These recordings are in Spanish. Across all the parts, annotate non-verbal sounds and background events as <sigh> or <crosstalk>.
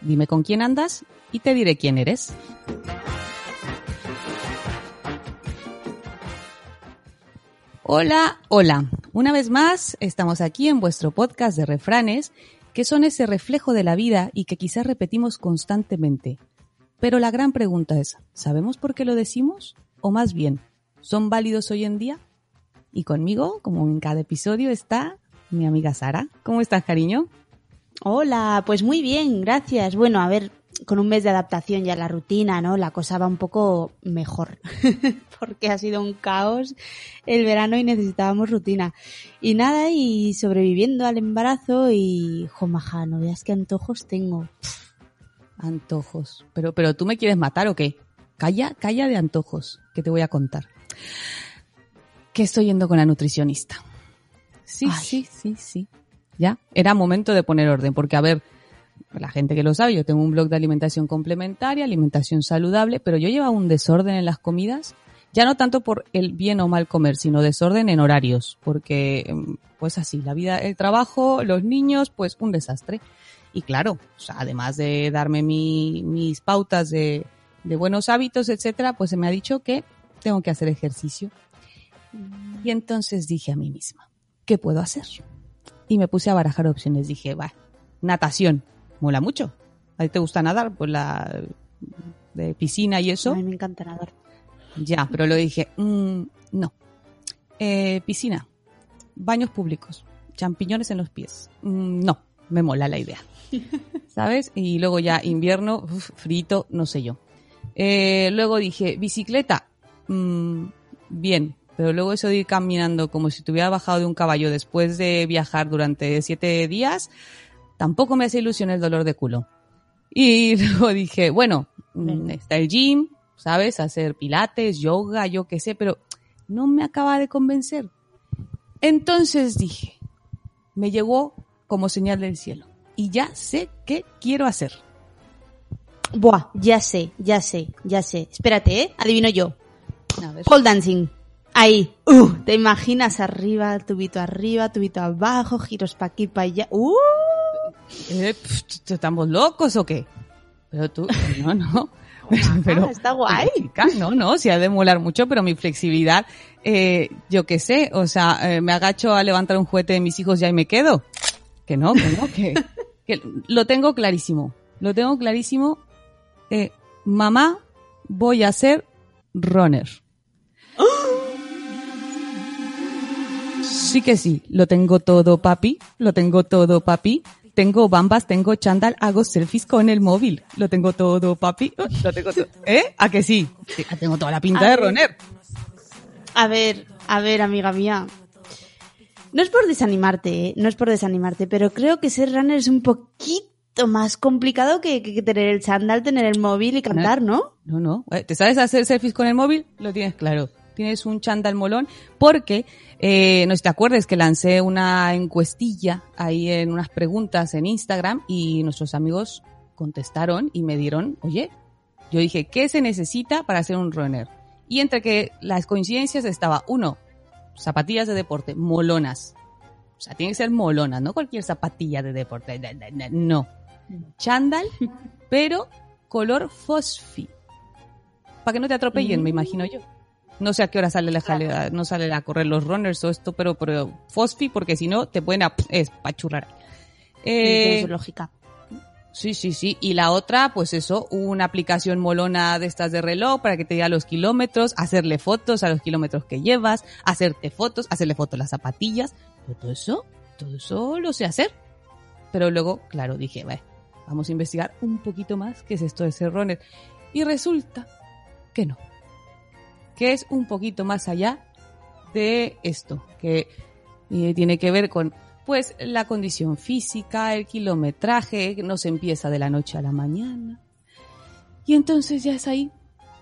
dime con quién andas y te diré quién eres. Hola, hola. Una vez más, estamos aquí en vuestro podcast de refranes, que son ese reflejo de la vida y que quizás repetimos constantemente. Pero la gran pregunta es, ¿sabemos por qué lo decimos? O más bien, ¿son válidos hoy en día? Y conmigo, como en cada episodio, está mi amiga Sara. ¿Cómo estás, cariño? Hola, pues muy bien, gracias. Bueno, a ver, con un mes de adaptación ya a la rutina, ¿no? La cosa va un poco mejor, <laughs> porque ha sido un caos el verano y necesitábamos rutina. Y nada, y sobreviviendo al embarazo y, jomaja, no veas qué antojos tengo. Antojos. Pero, pero tú me quieres matar o qué? Calla, calla de antojos, que te voy a contar. Que estoy yendo con la nutricionista. Sí, Ay. sí, sí, sí. Ya, era momento de poner orden, porque a ver, la gente que lo sabe, yo tengo un blog de alimentación complementaria, alimentación saludable, pero yo llevaba un desorden en las comidas, ya no tanto por el bien o mal comer, sino desorden en horarios, porque em, pues así, la vida, el trabajo, los niños, pues un desastre. Y claro, además de darme mi- mis pautas de, de buenos hábitos, etcétera, pues se me ha dicho que tengo que hacer ejercicio. Y entonces dije a mí misma, ¿qué puedo hacer? Y me puse a barajar opciones. Dije, va, natación, mola mucho. ¿A ti te gusta nadar? Pues la de piscina y eso. A mí me encanta nadar. Ya, pero lo dije, mm, no. Eh, piscina, baños públicos, champiñones en los pies. Mm, no, me mola la idea. <laughs> ¿Sabes? Y luego ya invierno, uf, frito, no sé yo. Eh, luego dije, bicicleta, mm, bien, pero luego eso de ir caminando como si te hubiera bajado de un caballo después de viajar durante siete días, tampoco me hace ilusión el dolor de culo. Y <laughs> luego dije, bueno, mm, está el gym, ¿sabes? Hacer pilates, yoga, yo qué sé, pero no me acaba de convencer. Entonces dije, me llegó como señal del cielo y ya sé qué quiero hacer. Buah, ya sé, ya sé, ya sé. Espérate, ¿eh? Adivino yo. Pole dancing. Ahí. Uh, te imaginas arriba, tubito arriba, tubito abajo, giros pa' aquí, pa' allá. Uh, Eh, ¿Estamos locos o qué? Pero tú, no, no. <laughs> Pero, está guay. pero, no, no, sí ha de molar mucho, pero mi flexibilidad, eh, yo qué sé, o sea, eh, me agacho a levantar un juguete de mis hijos ya y me quedo. Que no, que no, que, <laughs> que lo tengo clarísimo. Lo tengo clarísimo. Eh, mamá, voy a ser runner. Sí que sí, lo tengo todo, papi. Lo tengo todo, papi. Tengo bambas, tengo chándal, hago selfies con el móvil. Lo tengo todo, papi. Oh, Lo tengo todo. ¿Eh? ¿A que sí? Tengo toda la pinta A de ver. runner. A ver, a ver, amiga mía. No es por desanimarte, ¿eh? no es por desanimarte, pero creo que ser runner es un poquito más complicado que, que- que tener el chándal, tener el móvil y cantar, ¿no? No, no. Eh, ¿Te sabes hacer selfies con el móvil? Lo tienes claro. Tienes un chándal molón porque, eh, no sé si te acuerdas que lancé una encuestilla ahí en unas preguntas en Instagram y nuestros amigos contestaron y me dieron, oye, yo dije, ¿qué se necesita para ser un runner? Y entre que las coincidencias estaba, uno, zapatillas de deporte, molonas. O sea, tiene que ser molonas, no cualquier zapatilla de deporte. de- de- de- No. Chándal, <laughs> pero color fosfi. Para que no te atropellen, me imagino yo. No sé a qué hora sale la jalea, no sale a correr los runners o esto, pero, pero fosfi, porque si no te pueden espachurrar. Eh, su lógica. Sí, sí, sí. Y la otra, pues eso, una aplicación molona de estas de reloj para que te diga los kilómetros, hacerle fotos a los kilómetros que llevas, hacerte fotos, hacerle fotos a las zapatillas. Pero todo eso, todo eso lo sé hacer. Pero luego, claro, dije, "Vale, vamos a investigar un poquito más qué es esto de ser runner. Y resulta que no. Que es un poquito más allá de esto, que eh, tiene que ver con pues la condición física, el kilometraje, que no se empieza de la noche a la mañana. Y entonces ya es ahí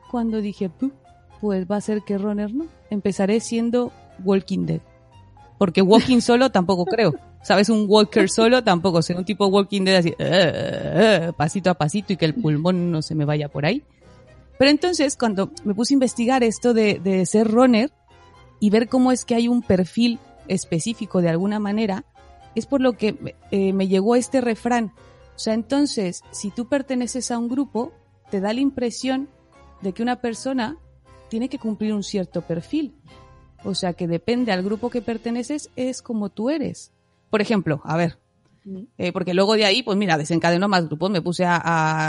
cuando dije, "Pu, pues va a ser que runner no. Empezaré siendo Walking Dead. Porque walking solo <laughs> tampoco creo. ¿Sabes? Un walker solo tampoco. Ser un tipo Walking Dead así, "Eh, eh", pasito a pasito y que el pulmón no se me vaya por ahí. Pero entonces, cuando me puse a investigar esto de, de ser runner y ver cómo es que hay un perfil específico de alguna manera, es por lo que eh, me llegó este refrán. O sea, entonces, si tú perteneces a un grupo, te da la impresión de que una persona tiene que cumplir un cierto perfil. O sea, que depende al grupo que perteneces, es como tú eres. Por ejemplo, a ver, eh, porque luego de ahí, pues mira, desencadenó más grupos, me puse a,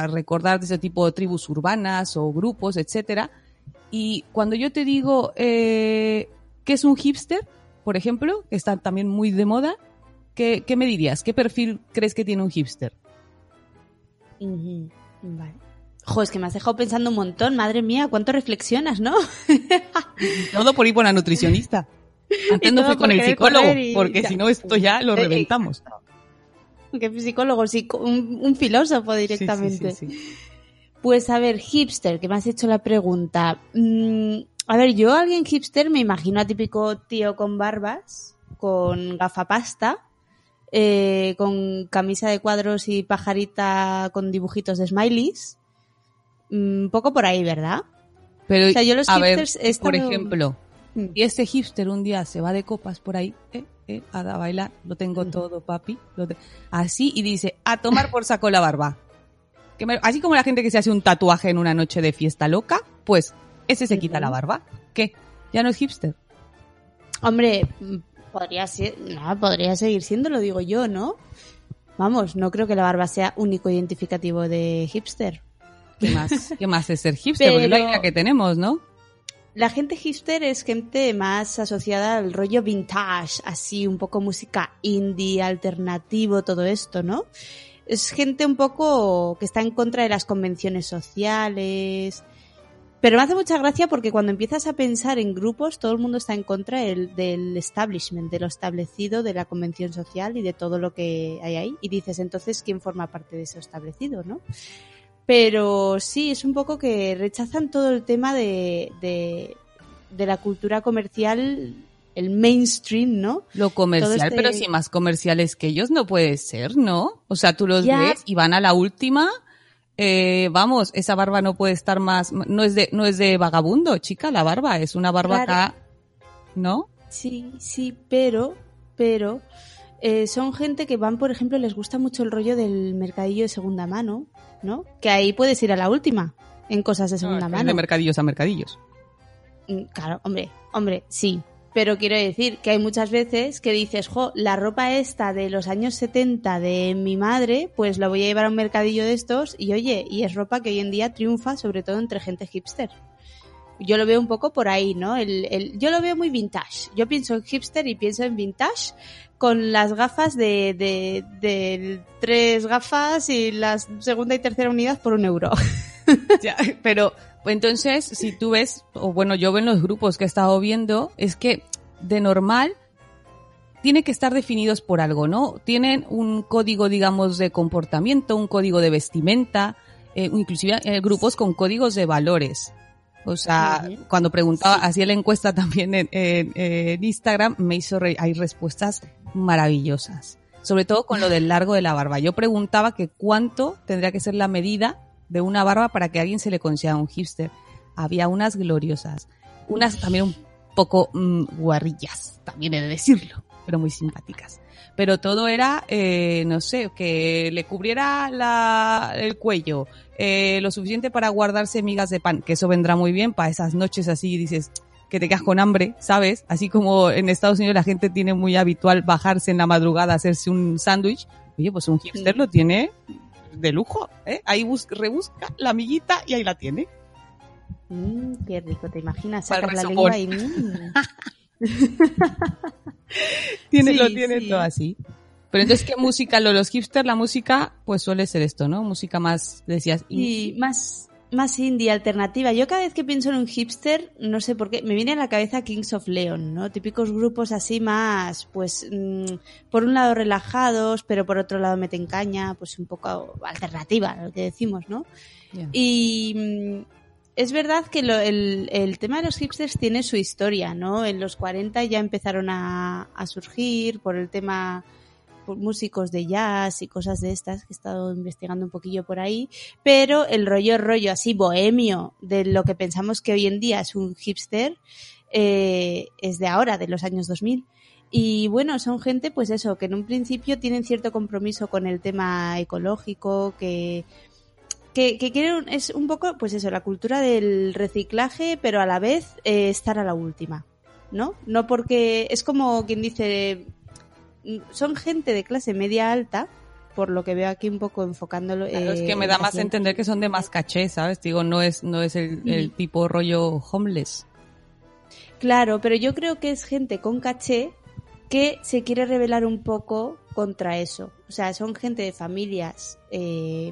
a recordar de ese tipo de tribus urbanas o grupos, etcétera. Y cuando yo te digo eh, que es un hipster, por ejemplo, que está también muy de moda, ¿qué, qué me dirías? ¿Qué perfil crees que tiene un hipster? Ujú, Vale. Jo, es que me has dejado pensando un montón, madre mía, cuánto reflexionas, ¿no? Todo por ir con la nutricionista. <laughs> Antes no fui con por el psicólogo, y- porque si no esto ya lo Eh, eh, reventamos. Qué psicólogo, psico- un, un filósofo directamente. Sí, sí, sí, sí. Pues a ver, hipster, que me has hecho la pregunta. Mm, a ver, yo alguien hipster me imagino a típico tío con barbas, con gafapasta, eh, con camisa de cuadros y pajarita con dibujitos de smileys. Mm, Un poco por ahí, ¿verdad? Pero, O sea, yo los a ver, hipsters por ejemplo, Mm. y este hipster un día se va de copas por ahí, eh, a da- bailar, lo tengo todo, papi, te- así, y dice, a tomar por saco la barba. Que me- así como la gente que se hace un tatuaje en una noche de fiesta loca, pues ese se quita la barba. ¿Qué? Ya no es hipster. Hombre, mm, podría ser, no, podría seguir siendo, lo digo yo, ¿no? Vamos, no creo que la barba sea único identificativo de hipster. ¿Qué más? <laughs> ¿Qué más es ser hipster? Porque es la idea que tenemos, ¿no? La gente hipster es gente más asociada al rollo vintage, así un poco música indie, alternativo, todo esto, ¿no? Es gente un poco que está en contra de las convenciones sociales. Pero me hace mucha gracia porque cuando empiezas a pensar en grupos, todo el mundo está en contra del, establishment, de lo establecido, de la convención social y de todo lo que hay ahí. Y dices, entonces, ¿quién forma parte de eso establecido, no? Pero sí, es un poco que rechazan todo el tema de, de, de la cultura comercial, el mainstream, ¿no? Lo comercial, este- pero si más comerciales que ellos no puede ser, ¿no? O sea, tú los Ya. ves y van a la última. eh, vamos, esa barba no puede estar más, no es de, no es de vagabundo, chica, la barba, es una barba Claro. acá, ¿no? Sí, sí, pero, pero eh, son gente que van, por ejemplo, les gusta mucho el rollo del mercadillo de segunda mano, ¿no? Que ahí puedes ir a la última en cosas de segunda Es mano. De mercadillos a mercadillos. Mm, Claro, hombre, hombre, sí. Pero quiero decir que hay muchas veces que dices, jo, la ropa esta de los años 70 de mi madre, pues la voy a llevar a un mercadillo de estos y oye, y es ropa que hoy en día triunfa sobre todo entre gente hipster. Yo lo veo un poco por ahí, ¿no? El, el- yo lo veo muy vintage. Yo pienso en hipster y pienso en vintage con las gafas de, de, de tres gafas y la segunda y tercera unidad por un euro. <laughs> Ya, pero pues entonces, si tú ves, o bueno, yo veo en los grupos que he estado viendo, es que de normal tiene que estar definidos por algo, ¿no? Tienen un código, digamos, de comportamiento, un código de vestimenta, eh, inclusive eh, grupos con códigos de valores. O sea, Ujú. cuando preguntaba, Sí. hacía la encuesta <laughs> también en, en- en Instagram, me hizo reír. hay respuestas maravillosas. Sobre todo con lo del largo de la barba. Yo preguntaba que cuánto tendría que ser la medida de una barba para que a alguien se le considera un hipster. Había unas gloriosas, unas también un poco mm, guarrillas, también he de decirlo, pero muy simpáticas. Pero todo era, eh, no sé, que le cubriera la, el cuello, eh, lo suficiente para guardarse migas de pan, que eso vendrá muy bien para esas noches así, dices, que te quedas con hambre, ¿sabes? Así como en Estados Unidos la gente tiene muy habitual bajarse en la madrugada a hacerse un sándwich. Oye, pues un hipster lo tiene de lujo, ¿eh? Ahí bus- rebusca la amiguita y ahí la tiene. Mm, qué rico, ¿te imaginas sacar la lengua y... mm. <laughs> <laughs> tiene, Sí, lo tiene sí. todo así. Pero entonces, ¿qué música? Lo, los hipsters, la música, pues suele ser esto, ¿no? Música más, decías, Y más, más indie, alternativa. Yo cada vez que pienso en un hipster, no sé por qué, me viene a la cabeza Kings of Leon, ¿no? Típicos grupos así más, pues, mm, por un lado relajados, pero por otro lado meten caña, pues un poco alternativa, lo que decimos, ¿no? Y es verdad que lo- el, tema de los hipsters tiene su historia, ¿no? En los 40 ya empezaron a, a surgir por el tema por músicos de jazz y cosas de estas que he estado investigando un poquillo por ahí, pero el rollo rollo así bohemio de lo que pensamos que hoy en día es un hipster eh, es de ahora, de los años 2000. Y bueno, son gente, pues eso, que en un principio tienen cierto compromiso con el tema ecológico, que, que, que quieren, es un poco, pues eso, la cultura del reciclaje, pero a la vez eh, estar a la última, ¿no? No porque es como quien dice, mm, son gente de clase media alta, por lo que veo aquí un poco enfocándolo. Claro, es eh, que me da más entender que son de más caché, ¿sabes? Digo, no es, no es el, el Mm. tipo rollo homeless. Claro, pero yo creo que es gente con caché que se quiere rebelar un poco contra eso. O sea, son gente de familias eh,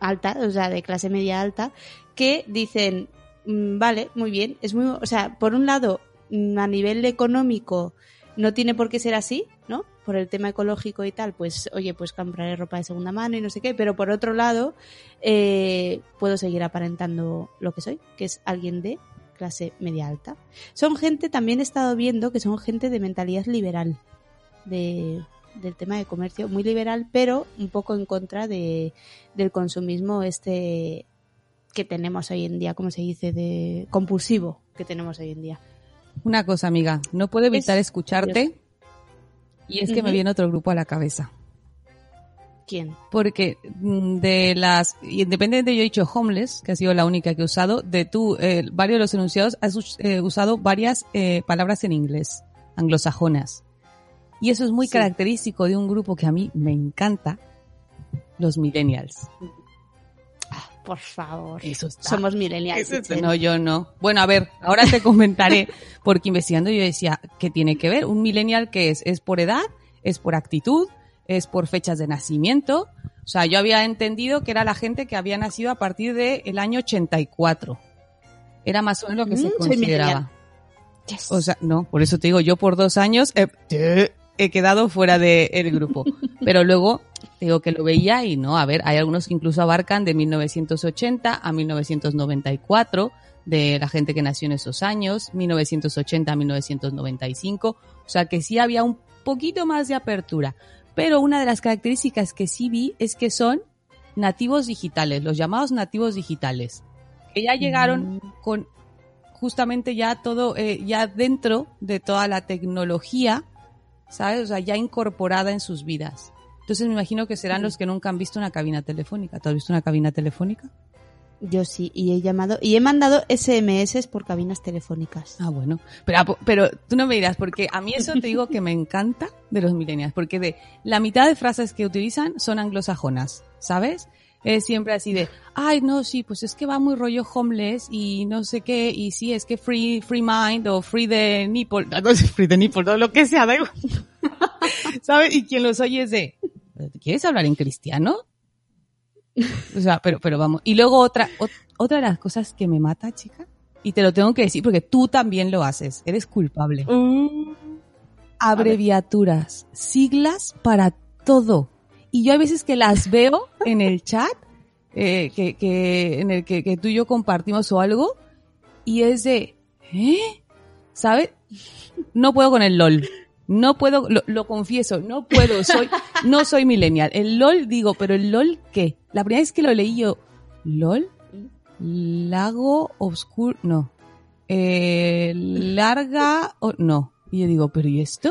altas, o sea, de clase media alta, que dicen, mm, vale, muy bien, es muy, o sea, por un lado, mm, a nivel económico no tiene por qué ser así, ¿no? Por el tema ecológico y tal, pues, oye, pues compraré ropa de segunda mano y no sé qué, pero por otro lado, eh, puedo seguir aparentando lo que soy, que es alguien de clase media alta. Son gente, también he estado viendo que son gente de mentalidad liberal, de, del tema de comercio, muy liberal, pero un poco en contra de, del consumismo este que tenemos hoy en día, como se dice, de compulsivo que tenemos hoy en día. Una cosa, amiga, no puedo evitar Es- escucharte. Y es que me viene otro grupo a la cabeza. ¿Quién? Porque mm, de las, independientemente yo he dicho homeless, que ha sido la única que he usado, de tú, eh, varios de los enunciados has eh, usado varias eh, palabras en inglés, anglosajonas. Y eso es muy Sí. característico de un grupo que a mí me encanta, los millennials. Por favor. Eso está. Somos millennials. Eso. No, yo no. Bueno, a ver, ahora te comentaré, <laughs> porque investigando yo decía, ¿qué tiene que ver? ¿Un millennial qué es? ¿Es por edad? ¿Es por actitud? ¿Es por fechas de nacimiento? O sea, yo había entendido que era la gente que había nacido a partir del año 84. Era más o menos lo que Mm, se soy consideraba. Yes. O sea, no, por eso te digo, yo por dos años he, he quedado fuera del grupo. <laughs> Pero luego digo que lo veía y no, a ver, hay algunos que incluso abarcan de 1980 a 1994, de la gente que nació en esos años, 1980 a 1995. O sea que sí había un poquito más de apertura. Pero una de las características que sí vi es que son nativos digitales, los llamados nativos digitales, que ya llegaron Mm. con justamente ya todo, eh, ya dentro de toda la tecnología, ¿sabes? O sea, ya incorporada en sus vidas. Entonces me imagino que serán los que nunca han visto una cabina telefónica. ¿Tú has visto una cabina telefónica? Yo sí, y he llamado, y he mandado SMS por cabinas telefónicas. Ah, bueno. Pero, pero tú no me dirás, porque a mí eso te digo que me encanta de los millennials, porque de la mitad de frases que utilizan son anglosajonas, ¿sabes? Es siempre así de, ay, no, sí, pues es que va muy rollo homeless y no sé qué, y sí, es que free, free mind o free the nipple, <laughs> no sé, free the nipple, no, lo que sea, da igual. <laughs> ¿Sabes? Y quien los oye es de, ¿quieres hablar en cristiano? O sea, pero, pero vamos. Y luego otra, ot- otra de las cosas que me mata, chica, y te lo tengo que decir porque tú también lo haces, eres culpable. Uh. Abreviaturas, siglas para todo. Y yo hay veces que las veo en el chat, eh, que, que, en el que, tú y yo compartimos o algo, y es de, ¿eh? ¿Sabes? No puedo con el LOL. No puedo, lo, confieso, no puedo, soy, no soy millennial. El LOL digo, pero el LOL qué? La primera vez que lo leí yo, ¿LOL? Lago oscuro, no. Eh, larga, o, no. Y yo digo, ¿pero y esto?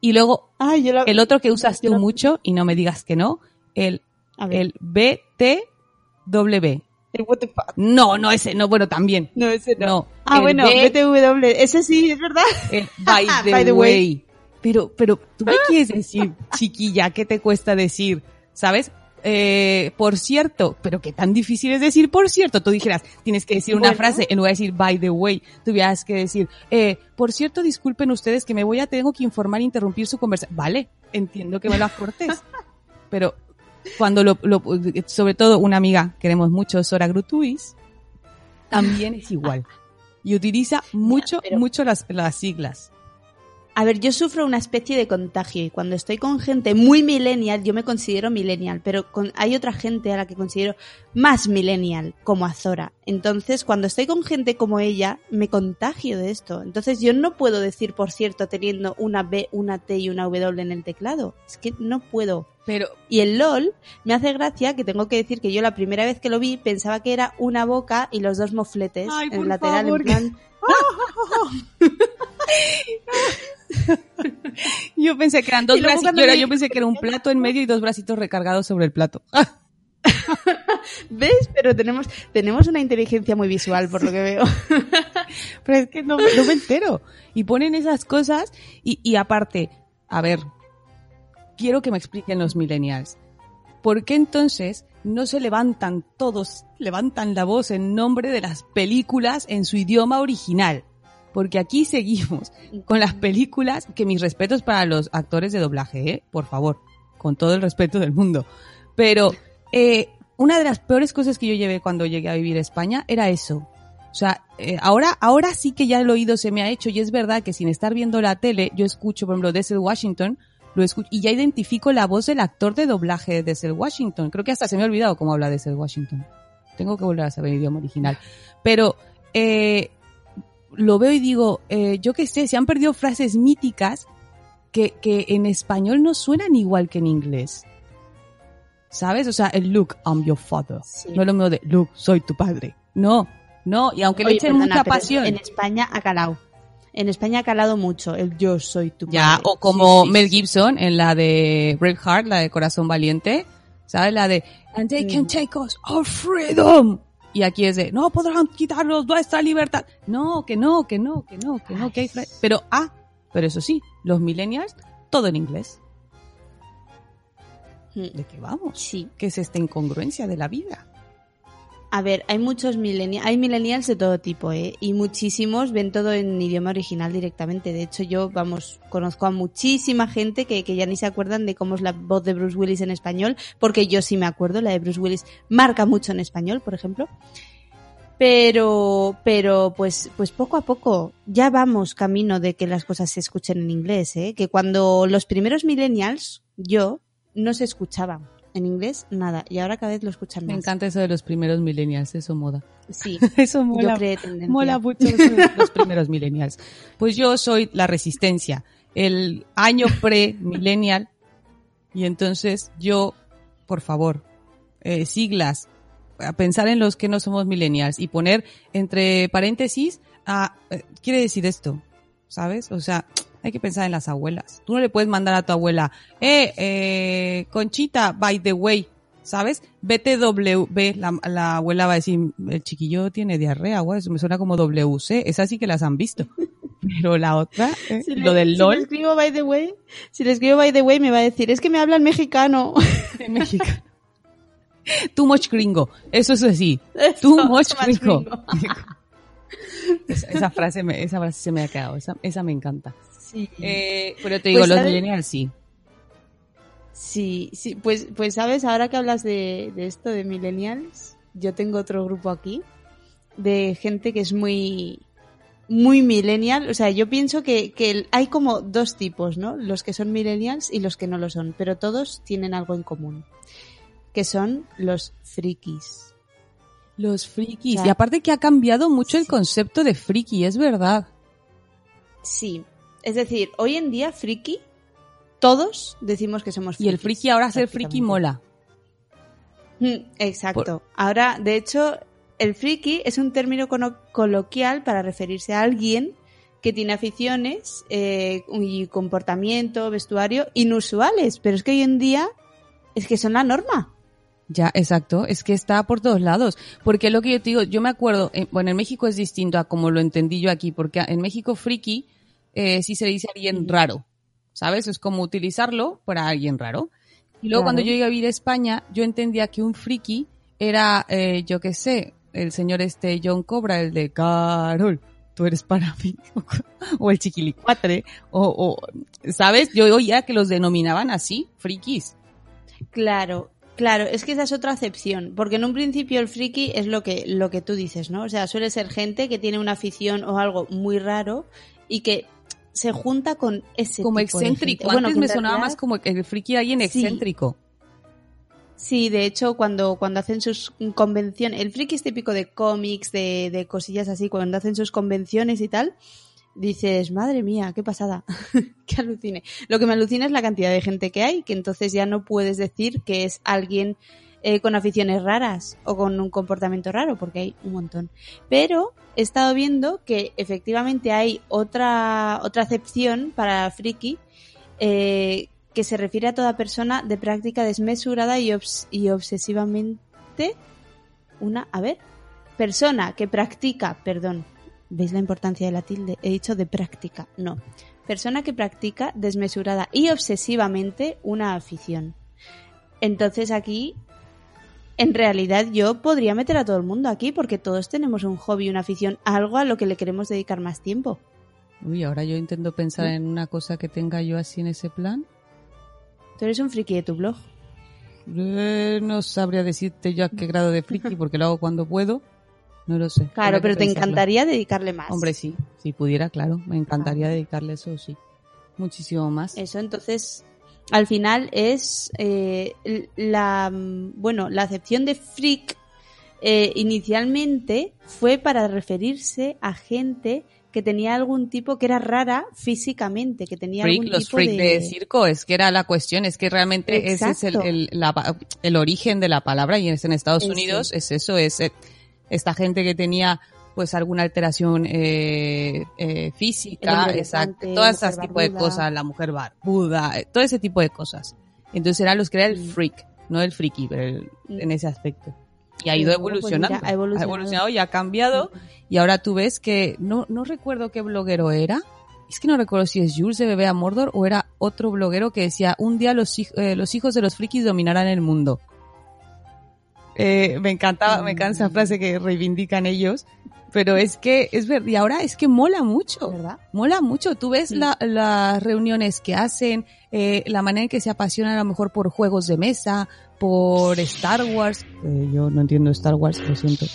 Y luego, yo la- el otro que usas tú mucho, y no me digas que no, el, el BTW. el what the fuck. No, no ese, no, bueno, también. No, ese no. No. Ah, bueno, B- BTW, ese sí, es verdad. el <laughs> by the, By the way. way. Pero, pero, ¿tú me quieres decir, chiquilla, qué te cuesta decir? ¿Sabes? Eh, por cierto, pero qué tan difícil es decir por cierto. Tú dijeras, tienes que decir una Bueno. frase, en lugar de decir by the way, tuvieras que decir, eh, por cierto, disculpen ustedes que me voy a, tengo que informar e interrumpir su conversación. Vale, entiendo que me lo acortes. <laughs> pero cuando lo, lo- sobre todo una amiga, queremos mucho, Sora Grutuis, también es igual. <laughs> Y utiliza mucho, pero- mucho las, las siglas. A ver, yo sufro una especie de contagio y cuando estoy con gente muy millennial, yo me considero millennial, pero con- hay otra gente a la que considero más millennial, como Azora. Entonces, cuando estoy con gente como ella, me contagio de esto. Entonces, yo no puedo decir, por cierto, teniendo una B, una T y una W en el teclado. Es que no puedo. Pero, Y el LOL me hace gracia que tengo que decir que yo la primera vez que lo vi pensaba que era una boca y los dos mofletes Ay, en el lateral, favor, en plan... <laughs> <laughs> yo pensé que eran dos bracitos, yo, yo pensé que era un plato en medio y dos bracitos recargados sobre el plato. <laughs> ¿Ves? Pero tenemos, tenemos una inteligencia muy visual, por lo que veo. <laughs> Pero es que no, no me entero. Y ponen esas cosas y, y aparte, a ver, quiero que me expliquen los millennials. ¿Por qué entonces no se levantan todos, levantan la voz en nombre de las películas en su idioma original? Porque aquí <laughs> seguimos con las películas, que mis respetos para los actores de doblaje, ¿eh? por favor, con todo el respeto del mundo. Pero eh, una de las peores cosas que yo llevé cuando llegué a vivir a España era eso. O sea, eh, ahora, ahora sí que ya el oído se me ha hecho y es verdad que sin estar viendo la tele, yo escucho, por ejemplo, Denzel Washington, lo escucho y ya identifico la voz del actor de doblaje de Denzel Washington. Creo que hasta se me ha olvidado cómo habla Denzel Washington. Tengo que volver a saber el idioma original. Pero eh, lo veo y digo, eh, yo qué sé, se han perdido frases míticas que, que en español no suenan igual que en inglés. ¿Sabes? O sea, el look, I'm your father. Sí. No es lo mismo de look, soy tu padre. No, no, y aunque le Oye, echen perdona, mucha pasión. En España ha calado. En España ha calado mucho el yo soy tu Ya, padre. o como Sí, sí, Mel. Gibson en la de Braveheart, la de Corazón Valiente, ¿sabes? La de And they can Mm. take us our freedom. Y aquí es de, no podrán quitarnos nuestra libertad. No, que no, que no, que no, que no, que hay Pero, ah, pero eso sí, los millennials, todo en inglés. Mm. ¿De qué vamos? Sí. ¿Qué es esta incongruencia de la vida? A ver, hay muchos millennials, hay millennials de todo tipo, ¿eh? Y muchísimos ven todo en idioma original directamente. De hecho, yo, vamos, conozco a muchísima gente que, que ya ni se acuerdan de cómo es la voz de Bruce Willis en español, porque yo sí me acuerdo, la de Bruce Willis marca mucho en español, por ejemplo. Pero, pero, pues, pues poco a poco ya vamos camino de que las cosas se escuchen en inglés, ¿eh? Que cuando los primeros millennials, yo, no se escuchaban en inglés nada, y ahora cada vez lo escuchan Me más. encanta eso de los primeros millennials, eso moda. Sí, <laughs> Eso yo mola. tendencia. Mola mucho eso de <laughs> los primeros millennials. Pues yo soy la resistencia, el año pre-millennial. Y entonces yo, por favor, eh, siglas, a pensar en los que no somos millennials y poner entre paréntesis, a, eh, quiere decir esto, ¿sabes? O sea, hay que pensar en las abuelas. Tú no le puedes mandar a tu abuela, eh, eh, Conchita, by the way, ¿sabes? BTW, la, la abuela va a decir, el chiquillo tiene diarrea, güey, eso me suena como WC, esas sí que las han visto. <laughs> Pero la otra, eh, Si lo le- del si LOL le escribo by the way, si le escribo by the way me va a decir, es que me hablan mexicano. <laughs> México. Too much gringo, eso es así. Eso, Too much too much gringo. gringo. <laughs> esa, esa frase me, esa frase se me ha quedado, esa, esa me encanta. Sí. Eh, pero te digo, Pues, los millennials sí. Sí, sí, pues, pues sabes, ahora que hablas de, de esto de millennials, yo tengo otro grupo aquí de gente que es muy, muy millennial. O sea, yo pienso que, que hay como dos tipos, ¿no? Los que son millennials y los que no lo son, pero todos tienen algo en común, que son los frikis. Los frikis. O sea, y aparte que ha cambiado mucho el concepto de friki, es verdad. Sí, es decir, hoy en día friki, todos decimos que somos Y el friki ahora ser friki mola. Mm, Exacto. Ahora, de hecho, el friki es un término coloquial para referirse a alguien que tiene aficiones eh, y comportamiento, vestuario inusuales, pero es que hoy en día es que son la norma. Ya, exacto. Es que está por todos lados. Porque lo que yo te digo, yo me acuerdo, eh, bueno, en México es distinto a como lo entendí yo aquí, porque en México friki eh, sí se dice alguien raro. ¿Sabes? Es como utilizarlo para alguien raro. Y luego cuando yo iba a vivir a España, yo entendía que un friki era, eh, yo qué sé, el señor este John Cobra, el de Carol, tú eres para mí, <laughs> o el chiquilicuatre, o, o, ¿sabes? Yo oía que los denominaban así, frikis. Claro, claro, es que esa es otra acepción, porque en un principio el friki es lo que, lo que tú dices, ¿no? O sea, suele ser gente que tiene una afición o algo muy raro y que se junta con ese como tipo de excéntrico. gente. Bueno, Antes que me sonaba más como el friki alguien excéntrico. Sí, de hecho, cuando, cuando hacen sus convenciones, el friki es típico de cómics, de, de cosillas así, cuando hacen sus convenciones y tal, dices, madre mía, qué pasada, <laughs> qué alucine. Lo que me alucina es la cantidad de gente que hay, que entonces ya no puedes decir que es alguien eh, con aficiones raras o con un comportamiento raro, porque hay un montón. Pero he estado viendo que efectivamente hay otra, otra acepción para friki, eh, que se refiere a toda persona de práctica desmesurada y, obs- y obsesivamente una, a ver, persona que practica, perdón, ¿veis la importancia de la tilde? He dicho de práctica, no. Persona que practica desmesurada y obsesivamente una afición. Entonces aquí, en realidad yo podría meter a todo el mundo aquí porque todos tenemos un hobby, una afición, algo a lo que le queremos dedicar más tiempo. Uy, ahora yo intento pensar en una cosa que tenga yo así en ese plan. Tú eres un friki de tu blog. Eh, no sabría decirte yo a qué grado de friki, porque lo hago cuando puedo. No lo sé. Claro, pero te pensarlo. encantaría dedicarle más. Hombre, sí, si pudiera, claro, me encantaría Ah. dedicarle eso, sí. Muchísimo más. Eso, entonces, al final es eh, la, bueno, la acepción de freak eh, inicialmente fue para referirse a gente que tenía algún tipo que era rara físicamente, que tenía Freak, algún los tipo freak de... de... circo, es que era la cuestión, es que realmente ese es el, el, la pa- el origen de la palabra y es en Estados. Unidos es eso, es eh, esta gente que tenía pues alguna alteración eh, eh, física, exacto, todo mujer ese tipo de barbuda. cosas, la mujer barbuda, eh, todo ese tipo de cosas. Entonces eran los que era el Mm. freak, no el friki, pero el- Mm. en ese aspecto. Y ha ido pues, evolucionando, mira, ha evolucionado. y ha cambiado. Y ahora tú ves que, no, no recuerdo qué bloguero era. Es que no recuerdo si es Jules de Bebé a Mordor o era otro bloguero que decía, un día los, eh, los hijos de los frikis dominarán el mundo. Eh, me encantaba, me encanta esa frase que reivindican ellos. Pero es que, es verdad, y ahora es que mola mucho. ¿Verdad? Mola mucho. Tú ves Sí. la- las reuniones que hacen, eh, la manera en que se apasionan a lo mejor por juegos de mesa, por Star Wars. Eh, yo no entiendo Star Wars, lo siento.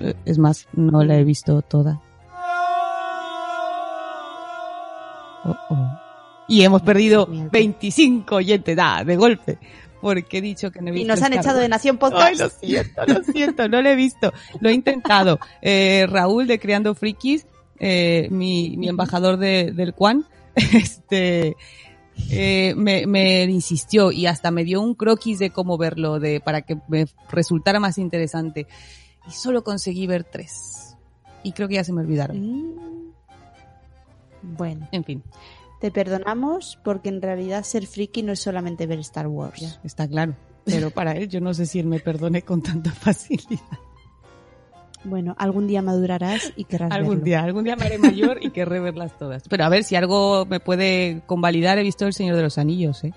Eh, es más, no la he visto toda. Oh, oh. Y hemos perdido Dios mío, qué- 25 oyentes da, de golpe. Porque he dicho que no he Y visto nos han Star echado de. Nación Ay, Podcast. lo siento, lo siento, no lo he visto. Lo he intentado. <laughs> Eh, Raúl de Creando Frikis, eh, mi, mi embajador de, del Quan, <laughs> este, eh, me, me insistió y hasta me dio un croquis de cómo verlo, de, para que me resultara más interesante. Y solo conseguí ver tres. Y creo que ya se me olvidaron. Mm. Bueno, En fin, te perdonamos porque en realidad ser friki no es solamente ver Star Wars. ya, está claro. Pero para él, yo no sé si él me perdone con tanta <laughs> facilidad. Bueno, algún día madurarás y querrás Algún verlo. día, algún día me haré mayor y querré verlas todas. Pero a ver si algo me puede convalidar, he visto El Señor de los Anillos, ¿eh?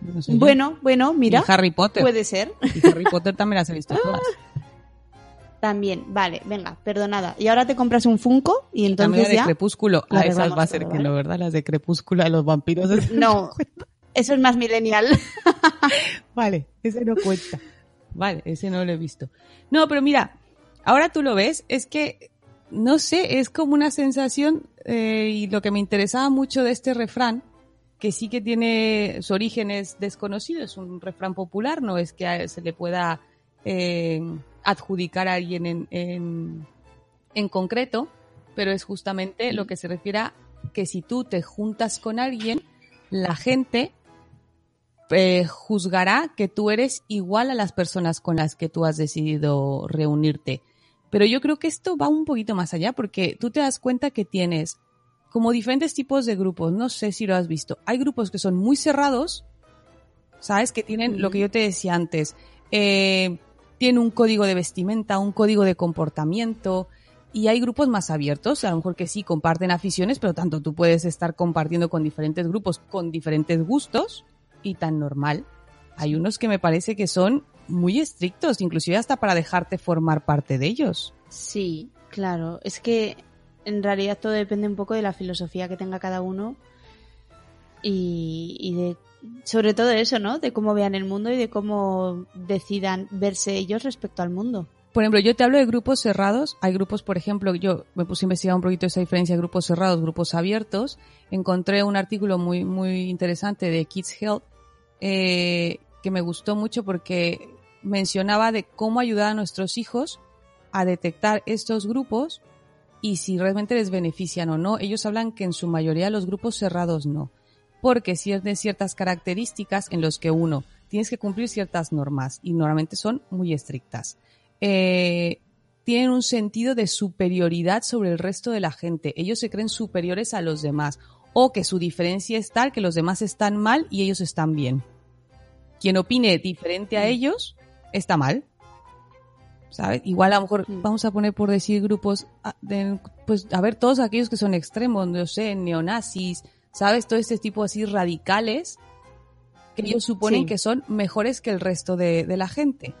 No sé yo. Bueno, bueno, mira, Y Harry Potter. puede ser. Y Harry Potter también las he visto todas. <laughs> También, vale, venga, perdonada. Y ahora te compras un Funko y entonces la de ya... Crepúsculo. la A esas va a ser todo, que ¿vale? no, ¿verdad? Las de Crepúsculo, de los vampiros. <laughs> No, eso es más millennial. <laughs> Vale, ese no cuenta. Vale, ese no lo he visto. No, pero mira, ahora tú lo ves, es que, no sé, es como una sensación, eh, y lo que me interesaba mucho de este refrán, que sí que tiene su origen es desconocido, es un refrán popular, no es que se le pueda eh, adjudicar a alguien en, en, en concreto, pero es justamente lo que se refiere a que si tú te juntas con alguien, la gente eh, juzgará que tú eres igual a las personas con las que tú has decidido reunirte. Pero yo creo que esto va un poquito más allá porque tú te das cuenta que tienes como diferentes tipos de grupos. No sé si lo has visto. Hay grupos que son muy cerrados, ¿sabes? Que tienen lo que yo te decía antes. Eh, tienen un código de vestimenta, un código de comportamiento. Y hay grupos más abiertos, a lo mejor que sí comparten aficiones, pero tanto tú puedes estar compartiendo con diferentes grupos, con diferentes gustos, y tan normal. Hay unos que me parece que son muy estrictos, inclusive hasta para dejarte formar parte de ellos. Sí, claro. Es que en realidad todo depende un poco de la filosofía que tenga cada uno y, y de sobre todo eso, ¿no? De cómo vean el mundo y de cómo decidan verse ellos respecto al mundo. Por ejemplo, yo te hablo de grupos cerrados. Hay grupos, por ejemplo, yo me puse a investigar un poquito esa diferencia de grupos cerrados, grupos abiertos. Encontré un artículo muy, muy interesante de Kids Health eh, que me gustó mucho porque mencionaba de cómo ayudar a nuestros hijos a detectar estos grupos y si realmente les benefician o no. Ellos hablan que en su mayoría los grupos cerrados no, porque tienen ciertas características en los que uno tienes que cumplir ciertas normas y normalmente son muy estrictas. Eh, tienen un sentido de superioridad sobre el resto de la gente. Ellos se creen superiores a los demás o que su diferencia es tal que los demás están mal y ellos están bien. Quien opine diferente a ellos está mal. ¿Sabes? Igual a lo mejor vamos a poner por decir grupos, ah, de- pues a ver, todos aquellos que son extremos, no sé, neonazis, ¿sabes? Todo este tipo así radicales que ellos suponen Sí. que son mejores que el resto de, de la gente.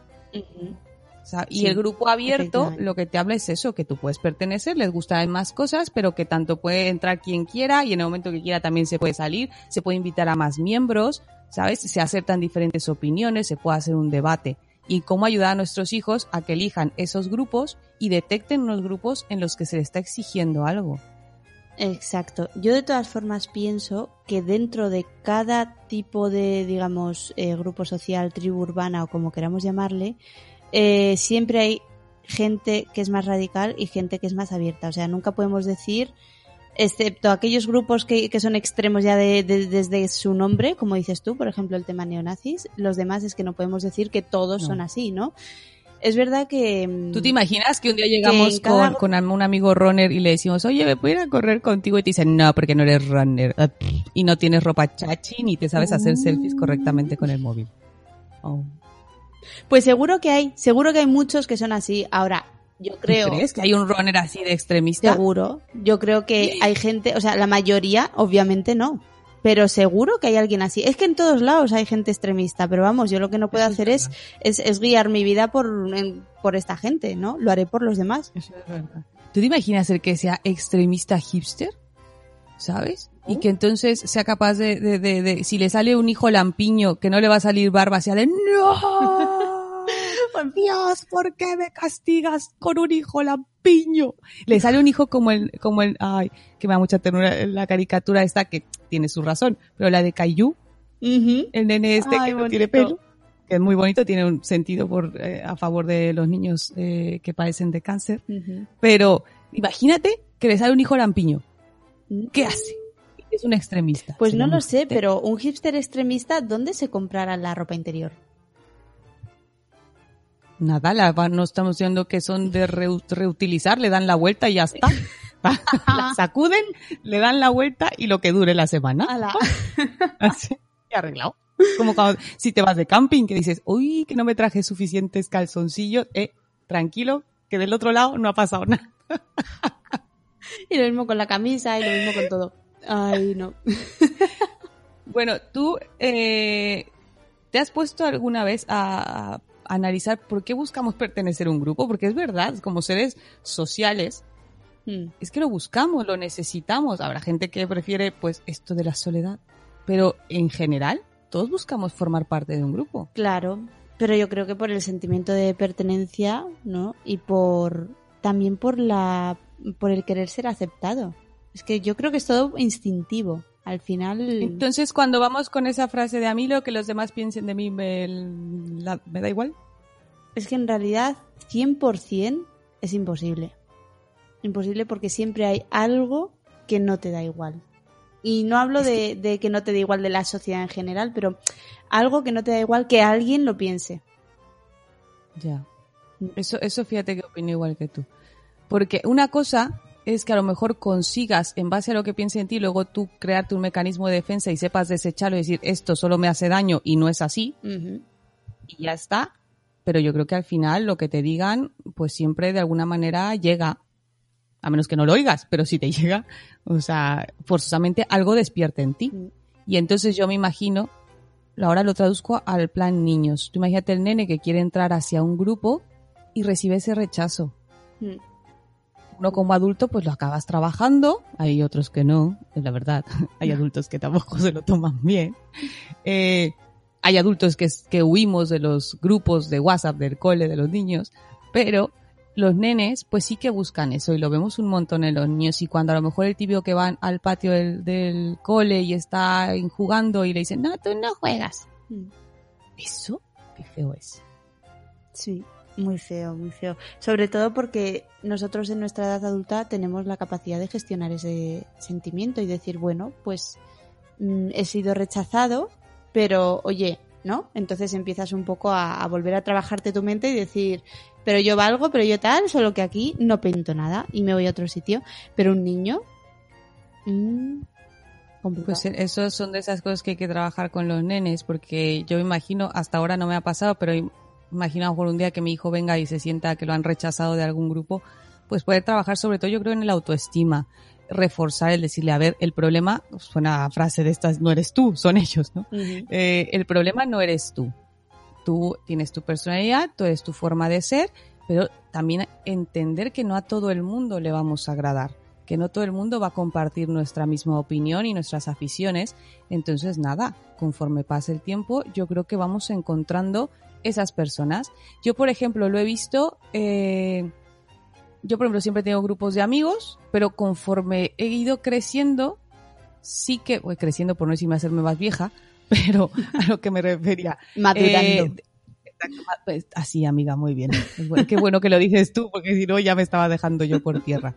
O sea, y el grupo abierto lo que te habla es eso, que tú puedes pertenecer, les gustan más cosas, pero que tanto puede entrar quien quiera y en el momento que quiera también se puede salir, se puede invitar a más miembros, ¿sabes? Se aceptan diferentes opiniones, se puede hacer un debate. Y cómo ayudar a nuestros hijos a que elijan esos grupos y detecten los grupos en los que se les está exigiendo algo. Exacto. Yo de todas formas pienso que dentro de cada tipo de, digamos, eh, grupo social, tribu urbana o como queramos llamarle, eh, siempre hay gente que es más radical y gente que es más abierta. O sea, nunca podemos decir, excepto aquellos grupos que, que son extremos ya de- de- desde su nombre, como dices tú, por ejemplo, el tema neonazis, los demás es que no podemos decir que todos No. son así, ¿no? Es verdad que... mm, ¿Tú te imaginas que un día llegamos cada- con, con un amigo runner y le decimos, oye, ¿me puedo ir a correr contigo? Y te dicen, no, porque no eres runner. Ah, Y no tienes ropa chachi ni te sabes hacer selfies correctamente con el móvil. Oh. Pues seguro que hay, seguro que hay muchos que son así. Ahora, yo ¿Tú creo... crees que hay un runner así de extremista? Seguro. Yo creo que hay gente, o sea, la mayoría, obviamente no. Pero seguro que hay alguien así. Es que en todos lados hay gente extremista, pero vamos, yo lo que no puedo Eso hacer es, es, es guiar mi vida por, en- por esta gente, ¿no? Lo haré por los demás. Eso es verdad. ¿Tú te imaginas el que sea extremista hipster? ¿Sabes? Y que entonces sea capaz de, de, de, de- si le sale un hijo lampiño que no le va a salir barba, sea de ¡No! Dios, ¿por qué me castigas con un hijo lampiño? Le sale un hijo como el, como el, ay, que me da mucha ternura la caricatura esta que tiene su razón, pero la de Caillou, el nene este Ay, que no tiene pelo, que es muy bonito, tiene un sentido por, eh, a favor de los niños eh, que padecen de cáncer. Pero imagínate que le sale un hijo lampiño. ¿Qué hace? Es un extremista. Pues no lo sé, pero un hipster extremista, ¿dónde se comprará la ropa interior? Nada, la, no estamos diciendo que son de reu- reutilizar, le dan la vuelta y ya está. <laughs> la sacuden, le dan la vuelta y lo que dure la semana. Ala. <laughs> Así, y arreglado. Como cuando, si te vas de camping, que dices, uy, que no me traje suficientes calzoncillos, eh, tranquilo, que del otro lado no ha pasado nada. <laughs> Y lo mismo con la camisa y lo mismo con todo. Ay, no. Bueno, tú, eh, ¿te has puesto alguna vez a analizar por qué buscamos pertenecer a un grupo? Porque es verdad, como seres sociales, Mm. es que lo buscamos, lo necesitamos. Habrá gente que prefiere, pues, esto de la soledad. Pero en general, todos buscamos formar parte de un grupo. Claro, pero yo creo que por el sentimiento de pertenencia, ¿no? Y por también por la por el querer ser aceptado. Es que yo creo que es todo instintivo. Al final Entonces, cuando vamos con esa frase de a mí lo que los demás piensen de mí me, la- me da igual. es que en realidad 100% es imposible. Imposible porque siempre hay algo que no te da igual. Y no hablo de, de que no te da igual de la sociedad en general, pero algo que no te da igual que alguien lo piense. Ya. Eso, eso fíjate que opino igual que tú. Porque una cosa es que a lo mejor consigas, en base a lo que piense en ti, luego tú crearte un mecanismo de defensa y sepas desecharlo y decir esto solo me hace daño y no es así, y ya está. Pero yo creo que al final lo que te digan, pues siempre de alguna manera llega. A menos que no lo oigas, pero si te <laughs> llega, o sea, forzosamente algo despierta en ti. Y entonces yo me imagino ahora lo traduzco al plan niños. Tú imagínate el nene que quiere entrar hacia un grupo y recibe ese rechazo. Uno como adulto pues lo acabas trabajando, hay otros que no, es la verdad. <laughs> Hay adultos que tampoco se lo toman bien. Eh, hay adultos que, que huimos de los grupos de WhatsApp del cole de los niños, pero los nenes pues sí que buscan eso y lo vemos un montón en los niños y cuando a lo mejor el tibio que va al patio del, del cole y está jugando y le dicen, no, tú no juegas. Mm. Eso, qué feo es. Sí, muy feo, muy feo. Sobre todo porque nosotros en nuestra edad adulta tenemos la capacidad de gestionar ese sentimiento y decir, bueno, pues mm, he sido rechazado, pero oye, ¿no? Entonces empiezas un poco a, volver a trabajarte tu mente y decir, pero yo valgo, pero yo tal, solo que aquí no pinto nada y me voy a otro sitio. Pero un niño, mm. Pues eso son de esas cosas que hay que trabajar con los nenes, porque yo imagino, hasta ahora no me ha pasado, pero lo mejor un día que mi hijo venga y se sienta que lo han rechazado de algún grupo, pues poder trabajar sobre todo yo creo en el autoestima, reforzar el decirle, a ver, el problema, suena a frase de estas, no eres tú, son ellos, ¿no? Eh, el problema no eres tú. Tú tienes tu personalidad, tú eres tu forma de ser, pero también entender que no a todo el mundo le vamos a agradar, que no todo el mundo va a compartir nuestra misma opinión y nuestras aficiones. Entonces, nada, conforme pase el tiempo, yo creo que vamos encontrando esas personas. Yo, por ejemplo, lo he visto, eh, yo, por ejemplo, siempre tengo grupos de amigos, pero conforme he ido creciendo, sí que, voy creciendo por no decirme hacerme más vieja, <laughs> pero a lo que me refería. Madurando. Eh, exacto, ma- pues, así, amiga, muy bien. Qué bueno que lo dices tú, porque si no ya me estaba dejando yo por tierra.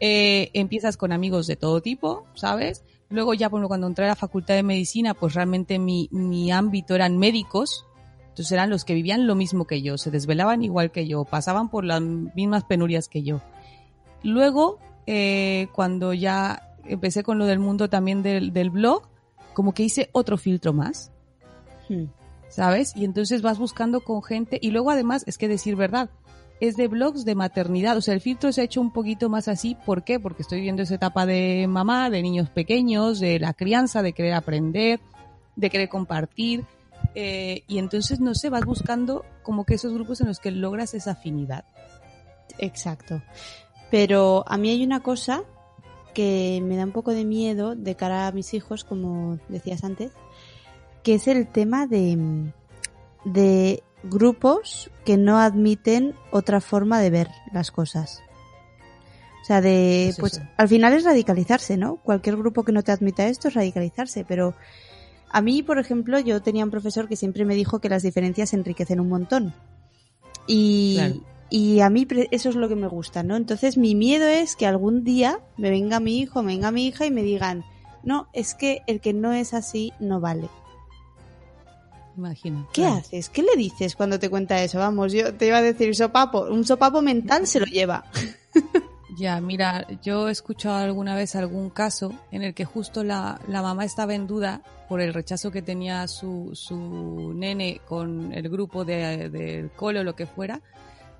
Eh, empiezas con amigos de todo tipo, ¿sabes? Luego ya, por ejemplo, cuando entré a la facultad de medicina, pues realmente mi, mi ámbito eran médicos, entonces eran los que vivían lo mismo que yo, se desvelaban igual que yo, pasaban por las mismas penurias que yo. Luego, eh, cuando ya empecé con lo del mundo también del, del blog, como que hice otro filtro más, Mm. ¿sabes? Y entonces vas buscando con gente y luego además es que decir verdad, es de blogs de maternidad, o sea, el filtro se ha hecho un poquito más así, ¿por qué? Porque estoy viendo esa etapa de mamá, de niños pequeños, de la crianza, de querer aprender, de querer compartir, eh, y entonces, no sé, vas buscando como que esos grupos en los que logras esa afinidad. Exacto. Pero a mí hay una cosa que me da un poco de miedo de cara a mis hijos, como decías antes, que es el tema de, de grupos que no admiten otra forma de ver las cosas. O sea, de, Pues pues, al final es radicalizarse, ¿no? Cualquier grupo que no te admita esto es radicalizarse, pero a mí, por ejemplo, yo tenía un profesor que siempre me dijo que las diferencias enriquecen un montón. Y, Claro. y a mí eso es lo que me gusta, ¿no? Entonces mi miedo es que algún día me venga mi hijo, me venga mi hija y me digan, no, es que el que no es así no vale. Imagina. ¿Qué claro. haces? ¿Qué le dices cuando te cuenta eso? Vamos, yo te iba a decir sopapo. Un sopapo mental se lo lleva. <laughs> Ya, mira, yo he escuchado alguna vez algún caso en el que justo la, la mamá estaba en duda por el rechazo que tenía su, su nene con el grupo de- del cole o lo que fuera.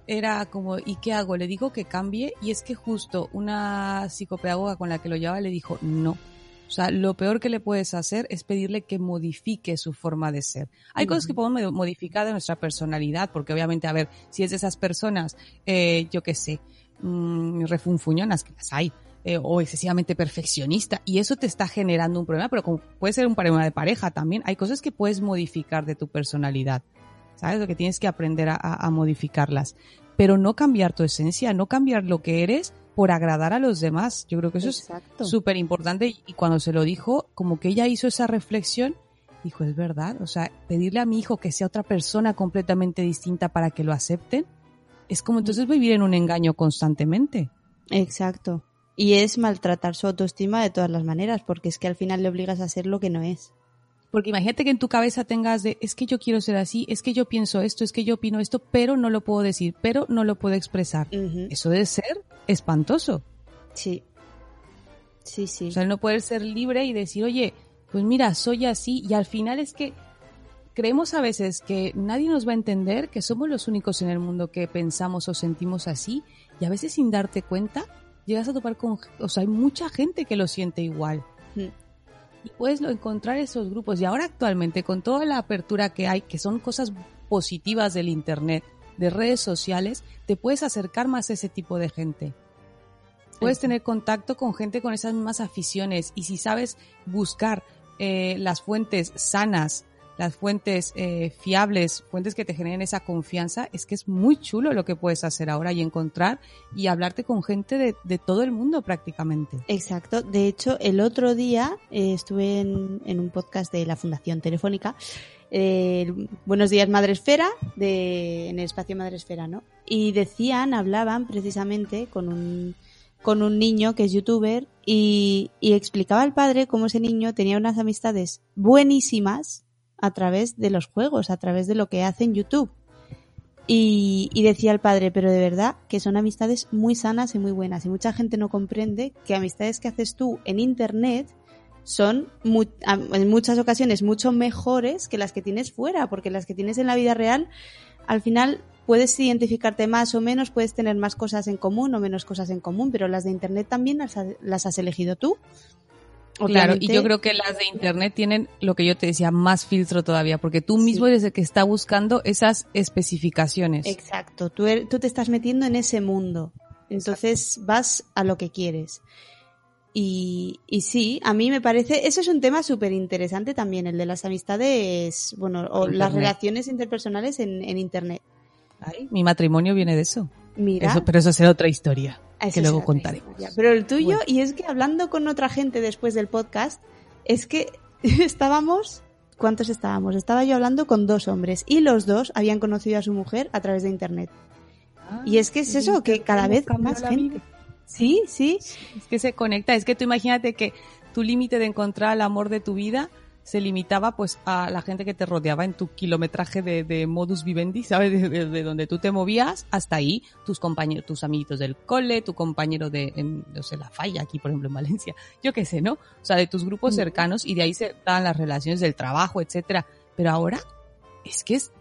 Era como, ¿y qué hago? Le digo que cambie y es que justo una psicopedagoga con la que lo llevaba le dijo, no. O sea, lo peor que le puedes hacer es pedirle que modifique su forma de ser. Hay cosas que podemos mo- modificar de nuestra personalidad, porque obviamente, a ver, si es de esas personas, eh, yo qué sé, mm, refunfuñonas, que las hay, eh, o excesivamente perfeccionista, y eso te está generando un problema, pero como puede ser un problema de pareja también, hay cosas que puedes modificar de tu personalidad, ¿sabes? Lo que tienes que aprender a, modificarlas, pero no cambiar tu esencia, no cambiar lo que eres por agradar a los demás. Yo creo que eso Exacto. es súper importante y cuando se lo dijo, como que ella hizo esa reflexión, dijo, es verdad, o sea, pedirle a mi hijo que sea otra persona completamente distinta para que lo acepten, es como entonces vivir en un engaño constantemente. Exacto. Y es maltratar su autoestima de todas las maneras, porque es que al final le obligas a ser lo que no es. Porque imagínate que en tu cabeza tengas de, es que yo quiero ser así, es que yo pienso esto, es que yo opino esto, pero no lo puedo decir, pero no lo puedo expresar. Eso debe ser espantoso. Sí. Sí, sí. O sea, no poder ser libre y decir, oye, pues mira, soy así. Y al final es que creemos a veces que nadie nos va a entender, que somos los únicos en el mundo que pensamos o sentimos así. Y a veces sin darte cuenta, llegas a topar con, o sea, hay mucha gente que lo siente igual. Mm. y puedes encontrar esos grupos. Y ahora actualmente, con toda la apertura que hay, que son cosas positivas del Internet, de redes sociales, te puedes acercar más a ese tipo de gente. Puedes tener contacto con gente con esas mismas aficiones y si sabes buscar eh, las fuentes sanas, las fuentes eh, fiables, fuentes que te generen esa confianza, es que es muy chulo lo que puedes hacer ahora y encontrar y hablarte con gente de, todo el mundo prácticamente. Exacto. De hecho, el otro día eh, estuve en, en un podcast de la Fundación Telefónica. eh, Buenos días, Madresfera, de, en el espacio Madresfera, ¿no? Y decían, hablaban precisamente con un, con un niño que es youtuber y, y explicaba al padre cómo ese niño tenía unas amistades buenísimas a través de los juegos, a través de lo que hace en YouTube. Y, decía el padre, pero de verdad que son amistades muy sanas y muy buenas. Y mucha gente no comprende que amistades que haces tú en Internet son en muchas ocasiones mucho mejores que las que tienes fuera, porque las que tienes en la vida real, al final puedes identificarte más o menos, puedes tener más cosas en común o menos cosas en común, pero las de Internet también las has elegido tú. Claro, y yo creo que las de internet tienen lo que yo te decía, más filtro todavía, porque tú mismo Sí. eres el que está buscando esas especificaciones. Exacto, tú, er- tú te estás metiendo en ese mundo. Entonces vas a lo que quieres. Y, y sí, a mí me parece, eso es un tema súper interesante también, el de las amistades, bueno, o Internet. las relaciones interpersonales en, en Internet. Ay, mi matrimonio viene de eso. Mira, Eso- pero eso será otra historia que luego historia. Pero el tuyo, Bueno. y es que hablando con otra gente después del podcast, es que <laughs> estábamos, ¿cuántos estábamos? Estaba yo hablando con dos hombres y los dos habían conocido a su mujer a través de Internet. Y es que es eso, que cada vez más gente. Sí, sí. Es que se conecta. Es que tú imagínate que tu límite de encontrar el amor de tu vida se limitaba pues a la gente que te rodeaba en tu kilometraje de, de modus vivendi, ¿sabes? <laughs> De, de- de donde tú te movías hasta ahí, tus compañeros, tus amiguitos del cole, tu compañero de, en, no sé, la falla aquí, por ejemplo, en Valencia, yo qué sé, ¿no? O sea, de tus grupos cercanos y de ahí se dan las relaciones del trabajo, etcétera. Pero ahora es que es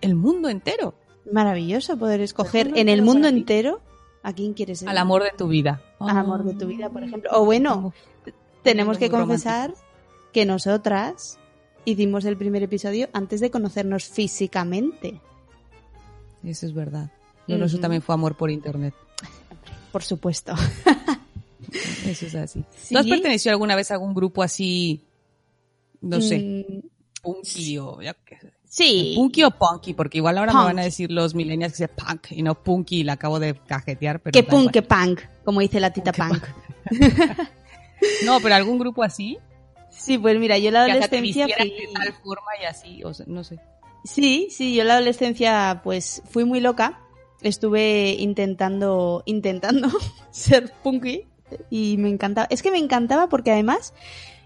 el mundo entero, Maravilloso poder escoger en el mundo entero a quién quieres ser. al amor de tu vida. Al amor de tu vida, por ejemplo. O bueno, tenemos que confesar que nosotras hicimos el primer episodio antes de conocernos físicamente. Eso es verdad. Nuestro Ujú. también fue amor por internet. Por supuesto. Eso es así. Sí. ¿Tú has pertenecido alguna vez a algún grupo así, no sé, Mm, punky o ya sí. Punky o punky, porque igual ahora me van a decir los millennials que sea punk y no punky y la acabo de cajetear, pero Que punk, que punk, como dice la tita Punk, punk. <laughs> No, pero algún grupo así, Sí, pues mira, yo la que adolescencia fui... de tal forma y así, o sea, no sé. Sí, sí, yo la adolescencia pues fui muy loca. Estuve intentando, intentando <laughs> ser punky y me encantaba. Es que me encantaba porque además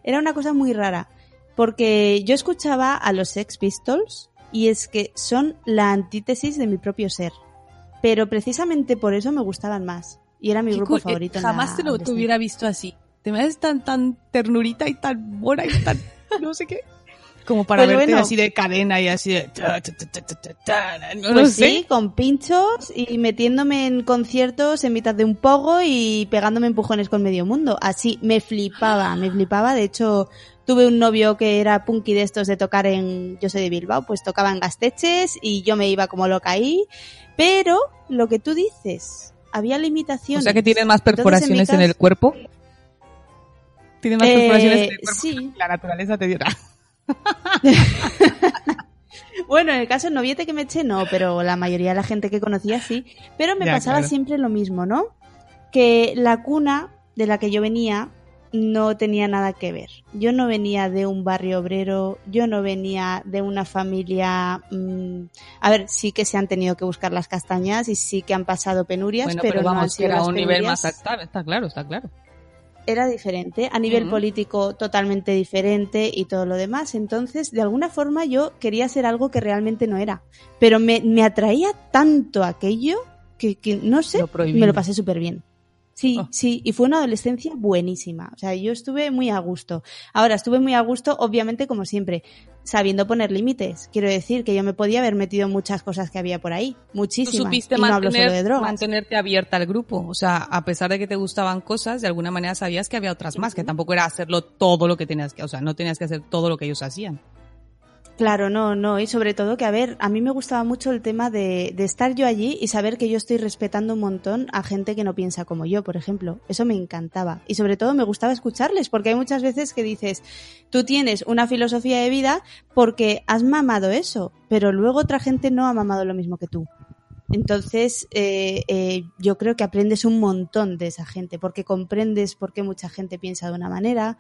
era una cosa muy rara. Porque yo escuchaba a los Sex Pistols y es que son la antítesis de mi propio ser. Pero precisamente por eso me gustaban más. Y era mi grupo eh, favorito. en la Jamás te lo hubiera visto así. Te me haces tan, tan ternurita y tan mona y tan, <laughs> no sé qué. Como para verte bueno. así de cadena y así de... no Pues sé. sí, con pinchos y metiéndome en conciertos en mitad de un pogo y pegándome empujones con medio mundo. Así, me flipaba, me flipaba. De hecho, tuve un novio que era punky de estos de tocar en, yo soy de Bilbao, pues tocaba en Gasteches y yo me iba como loca ahí. Pero, lo que tú dices, había O limitaciones. sea que tienes más Entonces, perforaciones en, el cuerpo. Tienes más Eh, perforaciones en el cuerpo. sí. que La naturaleza te dio. <laughs> Bueno, en el caso del noviete que me eché, no, pero la mayoría de la gente que conocía sí. Pero me Ya, pasaba claro. siempre lo mismo, ¿no? Que la cuna de la que yo venía no tenía nada que ver. Yo no venía de un barrio obrero, yo no venía de una familia... mm, a ver, sí que se han tenido que buscar las castañas y sí que han pasado penurias, Bueno, pero, pero, no han sido era las un nivel más alto. Está claro, está claro. Era diferente, a nivel político totalmente diferente y todo lo demás. Entonces, de alguna forma yo quería ser algo que realmente no era. Pero me, me atraía tanto aquello que, que no sé, Lo me lo pasé súper bien. Sí, Oh. sí, y fue una adolescencia buenísima. O sea, yo estuve muy a gusto. Ahora, estuve muy a gusto, obviamente, como siempre, sabiendo poner límites. Quiero decir que yo me podía haber metido muchas cosas que había por ahí. Tú Muchísimas. supiste y no hablo mantener- solo de drogas. mantenerte abierta al grupo. O sea, a pesar de que te gustaban cosas, de alguna manera sabías que había otras más, que tampoco era hacerlo todo lo que tenías que, o sea, no tenías que hacer todo lo que ellos hacían. Claro, no, no. Y sobre todo que, a ver, a mí me gustaba mucho el tema de, estar yo allí y saber que yo estoy respetando un montón a gente que no piensa como yo, por ejemplo. Eso me encantaba. Y sobre todo me gustaba escucharles, porque hay muchas veces que dices, tú tienes una filosofía de vida porque has mamado eso, pero luego otra gente no ha mamado lo mismo que tú. Entonces, eh, eh, yo creo que aprendes un montón de esa gente, porque comprendes por qué mucha gente piensa de una manera,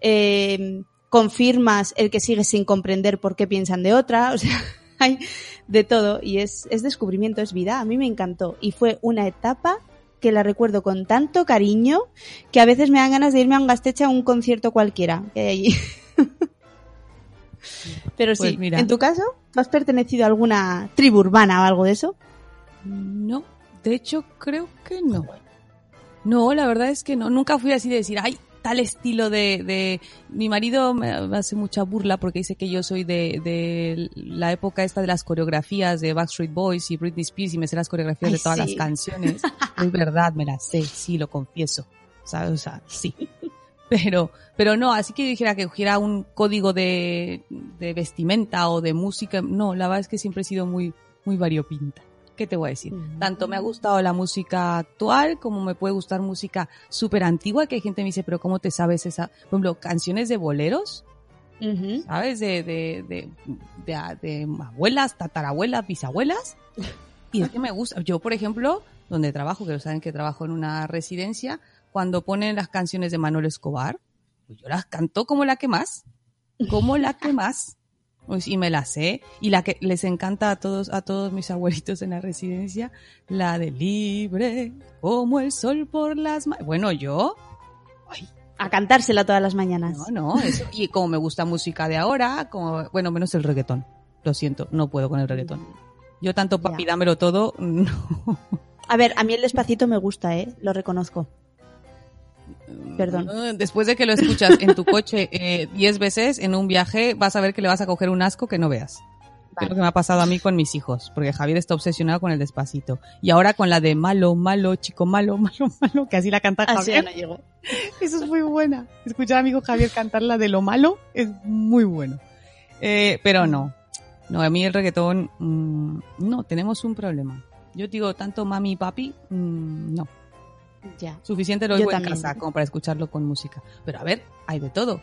eh, confirmas el que sigues sin comprender por qué piensan de otra, o sea, <laughs> hay de todo y es, es descubrimiento, es vida. A mí me encantó y fue una etapa que la recuerdo con tanto cariño que a veces me dan ganas de irme a un gasteche a un concierto cualquiera que hay allí. <laughs> Pero Pues sí, mira. en tu caso, ¿tú has pertenecido a alguna tribu urbana o algo de eso? No, de hecho creo que no. No, la verdad es que no. Nunca fui así de decir, ay, tal estilo de... de... Mi marido me hace mucha burla porque dice que yo soy de, de la época esta de las coreografías de Backstreet Boys y Britney Spears y me sé las coreografías Ay, de todas sí. las canciones. <laughs> es verdad, me las sé, sí, lo confieso. ¿Sabes? O sea, sí. Pero, pero no, así que yo dijera que cogiera un código de, de vestimenta o de música. No, la verdad es que siempre he sido muy, muy variopinta. ¿Qué te voy a decir? Tanto me ha gustado la música actual como me puede gustar música súper antigua, que hay gente que me dice, pero ¿cómo te sabes esa? Por ejemplo, canciones de boleros. ¿sabes? De, de, de, de, de abuelas, tatarabuelas, bisabuelas. Y es que me gusta. Yo, por ejemplo, donde trabajo, que lo saben que trabajo en una residencia, cuando ponen las canciones de Manuel Escobar, pues yo las canto como la que más. Como la que más. Y me la sé. Y la que les encanta a todos, a todos mis abuelitos en la residencia, la de libre, como el sol por las Bueno, yo, ay, A cantársela todas las mañanas. no, no, eso. Y como me gusta música de ahora, como, bueno, menos el reggaetón. Lo siento, no puedo con el reggaetón. Yo tanto papi, dámelo todo, <laughs> no. A ver, a mí el despacito me gusta, ¿eh? Lo reconozco. Perdón. Después de que lo escuchas en tu coche eh, 10 veces en un viaje, vas a ver que le vas a coger un asco que no veas. Que Es lo que me ha pasado a mí con mis hijos, porque Javier está obsesionado con el despacito. Y ahora con la de malo, malo, chico malo, <laughs> malo, malo, que así la canta Así Javier. no. <laughs> Eso es muy buena. Escuchar a mi hijo Javier cantar la de lo malo es muy bueno. Eh, pero no. No, a mí el reggaetón, mm, no, tenemos un problema. Yo digo, tanto mami y papi, mm, no. Ya. Suficiente lo oigo en casa como para escucharlo con música. Pero a ver, hay de todo.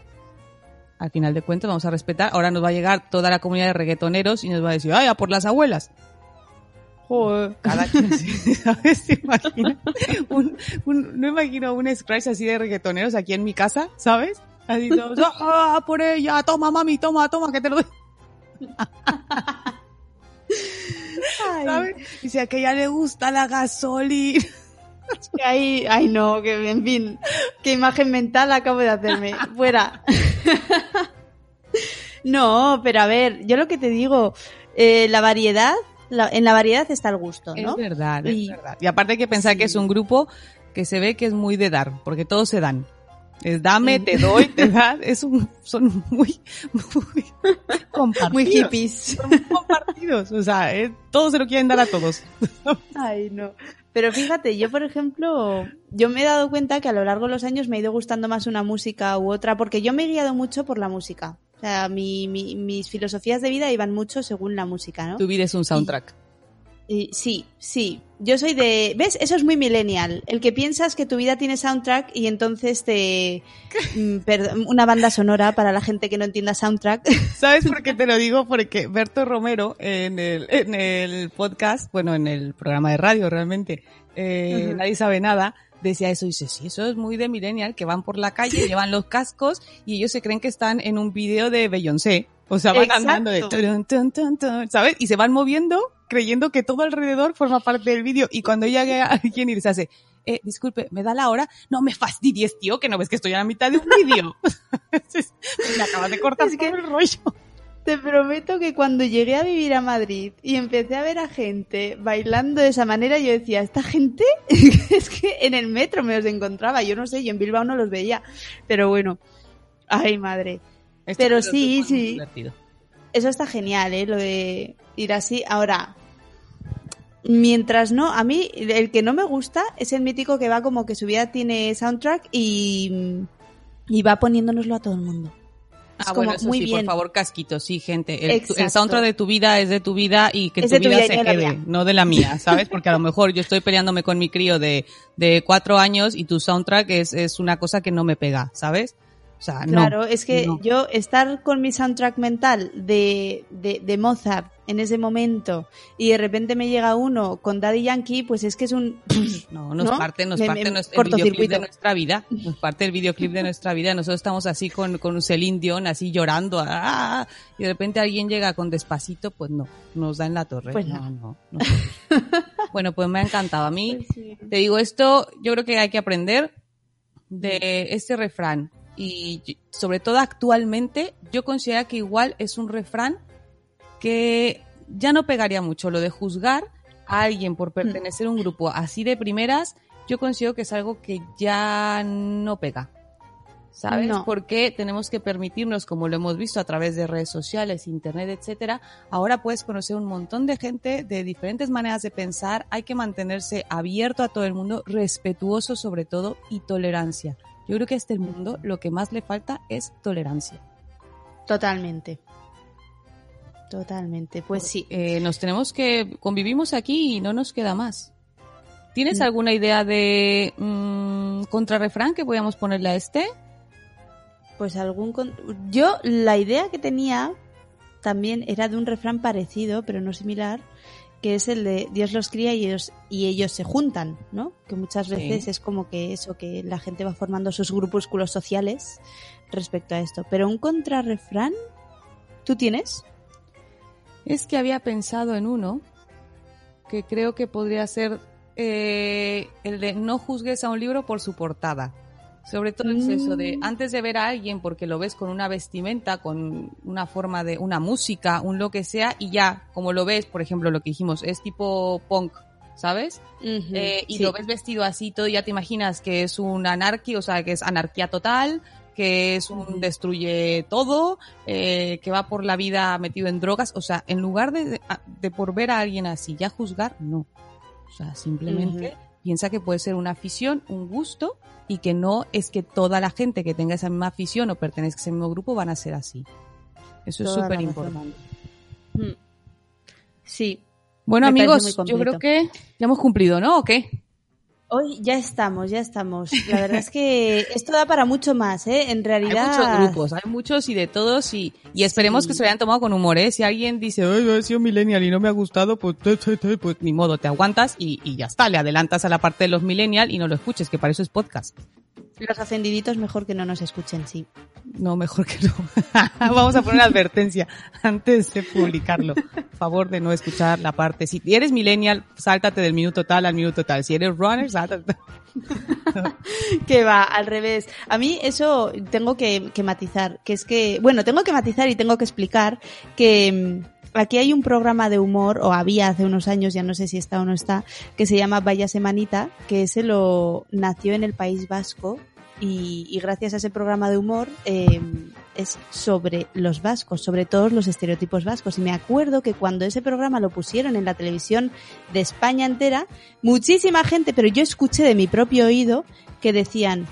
Al final de cuentas vamos a respetar. Ahora nos va a llegar toda la comunidad de reggaetoneros y nos va a decir, ¡ay, a por las abuelas! Joder. Cada quien, ¿sabes? <laughs> ¿Te imaginas? Un, un- no imagino un scratch así de reggaetoneros aquí en mi casa, ¿sabes? Así todos, ¡ah, por ella! Toma, mami, toma, toma, que te lo doy. <laughs> ¿Sabes? Dice, a que ella le gusta la gasolina. Ay, ay, no, que en fin, qué imagen mental acabo de hacerme. Fuera. No, pero a ver, yo lo que te digo, eh, la variedad, la- en la variedad está el gusto, ¿no? Es verdad, es verdad. Y aparte hay que pensar Sí. que es un grupo que se ve que es muy de dar, porque todos se dan. Es dame, te doy, te das. Es un, son muy, muy compartidos. Muy hippies. Son muy compartidos. O sea, eh, todos se lo quieren dar a todos. Ay, no. Pero fíjate, yo por ejemplo, yo me he dado cuenta que a lo largo de los años me ha ido gustando más una música u otra, porque yo me he guiado mucho por la música. O sea, mi, mi- mis filosofías de vida iban mucho según la música, ¿no? Tu vida es un soundtrack. Y sí, sí. Yo soy de... ¿Ves? Eso es muy millennial. El que piensas que tu vida tiene soundtrack y entonces te... <laughs> mm, perdón, una banda sonora para la gente que no entienda soundtrack. <laughs> ¿Sabes por qué te lo digo? Porque Berto Romero en el, en el podcast, bueno, en el programa de radio realmente, eh, nadie sabe nada, decía eso. Y dice, sí, eso es muy de millennial, que van por la calle, llevan los cascos y ellos se creen que están en un video de Beyoncé. O sea, van Exacto. andando de turun, ¿sabes? Y se van moviendo creyendo que todo alrededor forma parte del vídeo. Y cuando llega alguien y les hace, eh, disculpe, ¿me da la hora? No me fastidies, tío, que no ves que estoy a la mitad de un vídeo. <laughs> me acabas de cortar Es que- todo el rollo. te prometo que cuando llegué a vivir a Madrid y empecé a ver a gente bailando de esa manera, yo decía, ¿esta gente? <laughs> es que en el metro me los encontraba, yo no sé, yo en Bilbao no los veía, pero bueno, ay madre. Este Pero sí, sí. Eso está genial, ¿eh? Lo de ir así. Ahora, mientras no, a mí el que no me gusta es el mítico que va como que su vida tiene soundtrack y, y va poniéndonoslo a todo el mundo. Es Ah, como bueno, eso muy sí, bien. por favor, casquito, sí, gente. El, el soundtrack de tu vida es de tu vida y que Es tu vida vida se quede, no de la mía, ¿sabes? Porque a lo mejor yo estoy peleándome con mi crío de, de cuatro años y tu soundtrack es, es una cosa que no me pega, ¿sabes? O sea, no. Claro, es que no. yo estar con mi soundtrack mental de, de, de Mozart en ese momento y de repente me llega uno con Daddy Yankee, pues es que es un... <clears throat> <clears throat> No, nos ¿no? parte, nos Me- parte me- nuestro, el videoclip de nuestra vida. <laughs> Nos parte el videoclip de nuestra vida. Nosotros estamos así con, con un Celine Dion, así llorando. ¡ah! y de repente alguien llega con despacito, pues no, nos da en la torre. Pues no, no. no. no. bueno, pues me ha encantado. A mí, Pues sí. te digo esto, yo creo que hay que aprender de este refrán. Y sobre todo actualmente, yo considero que igual es un refrán que ya no pegaría mucho. Lo de juzgar a alguien por pertenecer a un grupo así de primeras, yo considero que es algo que ya no pega. ¿Sabes? No. Porque tenemos que permitirnos, como lo hemos visto a través de redes sociales, internet, etcétera. Ahora puedes conocer un montón de gente de diferentes maneras de pensar. Hay que mantenerse abierto a todo el mundo, respetuoso sobre todo y tolerancia. Yo creo que a este mundo lo que más le falta es tolerancia. Totalmente. Totalmente, pues sí. Eh, nos tenemos que convivimos aquí y no nos queda más. ¿Tienes Mm. alguna idea de mm, contrarrefrán que podamos ponerle a este? Pues algún... Yo la idea que tenía también era de un refrán parecido, pero no similar, que es el de Dios los cría y ellos, y ellos se juntan, ¿no? Que muchas Sí. veces es como que eso, que la gente va formando sus grupúsculos sociales respecto a esto. Pero un contrarrefrán, ¿tú tienes? Es que había pensado en uno que creo que podría ser eh, el de no juzgues a un libro por su portada. Sobre todo es eso de antes de ver a alguien porque lo ves con una vestimenta, con una forma de una música, un lo que sea y ya, como lo ves, por ejemplo, lo que dijimos, es tipo punk, ¿sabes? Eh, y Sí. lo ves vestido así, todo ya te imaginas que es un anarquía, o sea, que es anarquía total, que es un destruye todo, eh, que va por la vida metido en drogas, o sea, en lugar de, de, de por ver a alguien así ya juzgar, no. O sea, simplemente piensa que puede ser una afición, un gusto, y que no es que toda la gente que tenga esa misma afición o pertenezca a ese mismo grupo van a ser así. Eso es Toda súper importante. Mm. Sí. Bueno, Me amigos, yo creo que ya hemos cumplido, ¿no? ¿O qué? Hoy ya estamos, ya estamos. La verdad es que <laughs> esto da para mucho más, ¿eh? En Hay realidad... muchos grupos, hay muchos y de todos y, y esperemos Sí. que se lo hayan tomado con humor, ¿eh? Si alguien dice, ay, he sido millennial y no me ha gustado, pues, te, te, te", pues ni modo, te aguantas y, y ya está, le adelantas a la parte de los millennial y no lo escuches, que para eso es podcast. Los ofendiditos mejor que no nos escuchen, sí. No, mejor que no. <laughs> Vamos a poner una advertencia antes de publicarlo. Favor de no escuchar la parte. Si eres millennial, sáltate del minuto tal al minuto tal. Si eres runner, sáltate. <laughs> Que va, al revés. A mí eso tengo que, que matizar, que es que, bueno, tengo que matizar y tengo que explicar que mm, aquí hay un programa de humor, o había hace unos años, ya no sé si está o no está, que se llama Vaya Semanita, que ese lo nació en el País Vasco y, gracias a ese programa de humor eh, es sobre los vascos, sobre todos los estereotipos vascos. Y me acuerdo que cuando ese programa lo pusieron en la televisión de España entera, muchísima gente, pero yo escuché de mi propio oído que decían,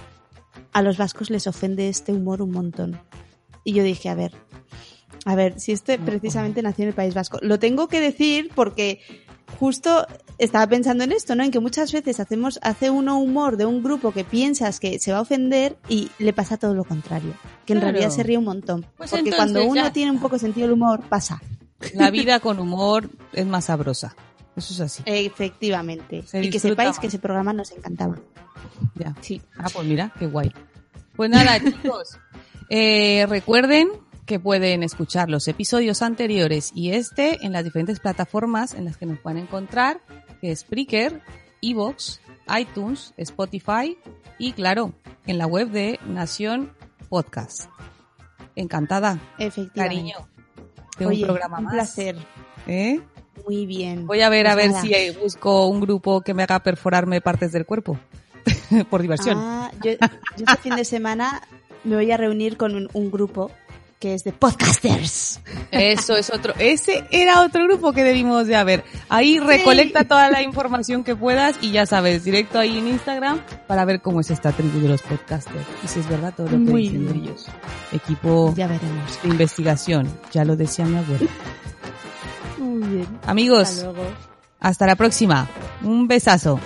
a los vascos les ofende este humor un montón. Y yo dije, a ver, a ver, si este precisamente nació en el País Vasco. Lo tengo que decir porque justo estaba pensando en esto, ¿no? En que muchas veces hacemos, hace uno humor de un grupo que piensas que se va a ofender y le pasa todo lo contrario. Que en Claro. realidad se ríe un montón. Pues porque cuando uno ya tiene un poco sentido del humor, pasa. La <laughs> vida con humor es más sabrosa. Eso es así. Efectivamente. Se y que sepáis que ese programa nos encantaba. Ya. Sí. Ah, pues mira, qué guay. Pues nada, <laughs> chicos. eh, recuerden que pueden escuchar los episodios anteriores y este en las diferentes plataformas en las que nos pueden encontrar, que es Spreaker, Evox, iTunes, Spotify y claro, en la web de Nación Podcast. Encantada, Efectivamente. cariño. Oye, un programa un más. placer. ¿Eh? Muy bien. Voy a ver a Pues ver nada. si busco un grupo que me haga perforarme partes del cuerpo. <laughs> Por diversión. Ah, yo, yo este fin de semana me voy a reunir con un, un grupo que es de podcasters. Eso es otro. Ese era otro grupo que debimos de haber. Ahí recolecta toda la información que puedas y ya sabes, directo ahí en Instagram para ver cómo es esta tribu de los podcasters. Y si es verdad todo lo que Muy dicen bien. ellos. Equipo Ya veremos. de investigación. Ya lo decía mi abuela. Muy bien. Amigos, Hasta luego. hasta la próxima. Un besazo.